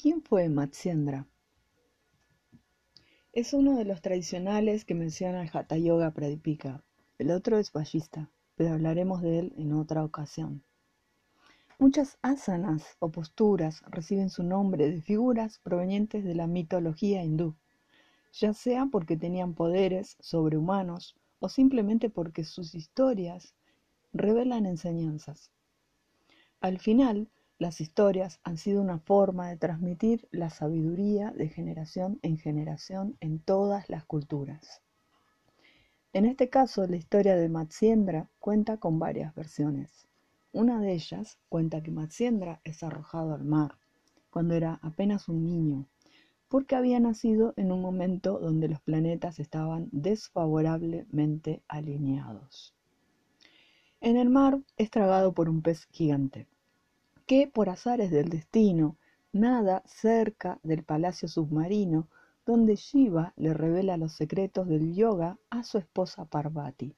¿Quién fue Matsyendra? Es uno de los tradicionales que menciona el Hatha Yoga Pradipika. El otro es Vajista, pero hablaremos de él en otra ocasión. Muchas asanas o posturas reciben su nombre de figuras provenientes de la mitología hindú, ya sea porque tenían poderes sobrehumanos o simplemente porque sus historias revelan enseñanzas. Al final, las historias han sido una forma de transmitir la sabiduría de generación en generación en todas las culturas. En este caso, la historia de Matsyendra cuenta con varias versiones. Una de ellas cuenta que Matsyendra es arrojado al mar cuando era apenas un niño, porque había nacido en un momento donde los planetas estaban desfavorablemente alineados. En el mar es tragado por un pez gigante que por azares del destino nada cerca del palacio submarino donde Shiva le revela los secretos del yoga a su esposa Parvati.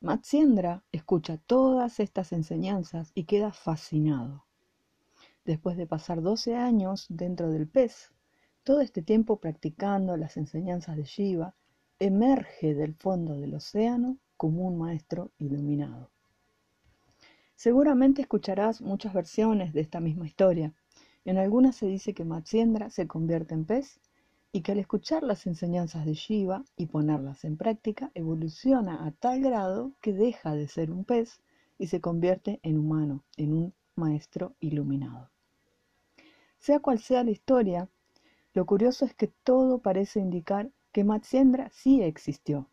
Matsyendra escucha todas estas enseñanzas y queda fascinado. Después de pasar 12 años dentro del pez, todo este tiempo practicando las enseñanzas de Shiva, emerge del fondo del océano como un maestro iluminado. Seguramente escucharás muchas versiones de esta misma historia. En algunas se dice que Matsyendra se convierte en pez y que al escuchar las enseñanzas de Shiva y ponerlas en práctica evoluciona a tal grado que deja de ser un pez y se convierte en humano, en un maestro iluminado. Sea cual sea la historia, lo curioso es que todo parece indicar que Matsyendra sí existió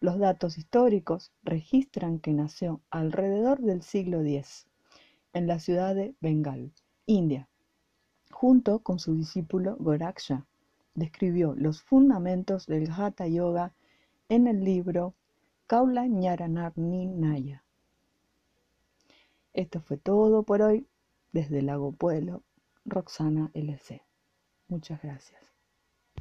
los datos históricos registran que nació alrededor del siglo X en la ciudad de Bengal, India, junto con su discípulo Goraksha. Describió los fundamentos del Hatha Yoga en el libro Kaula Ñaranarni Naya. Esto fue todo por hoy desde Lago Pueblo, Roxana LC. Muchas gracias.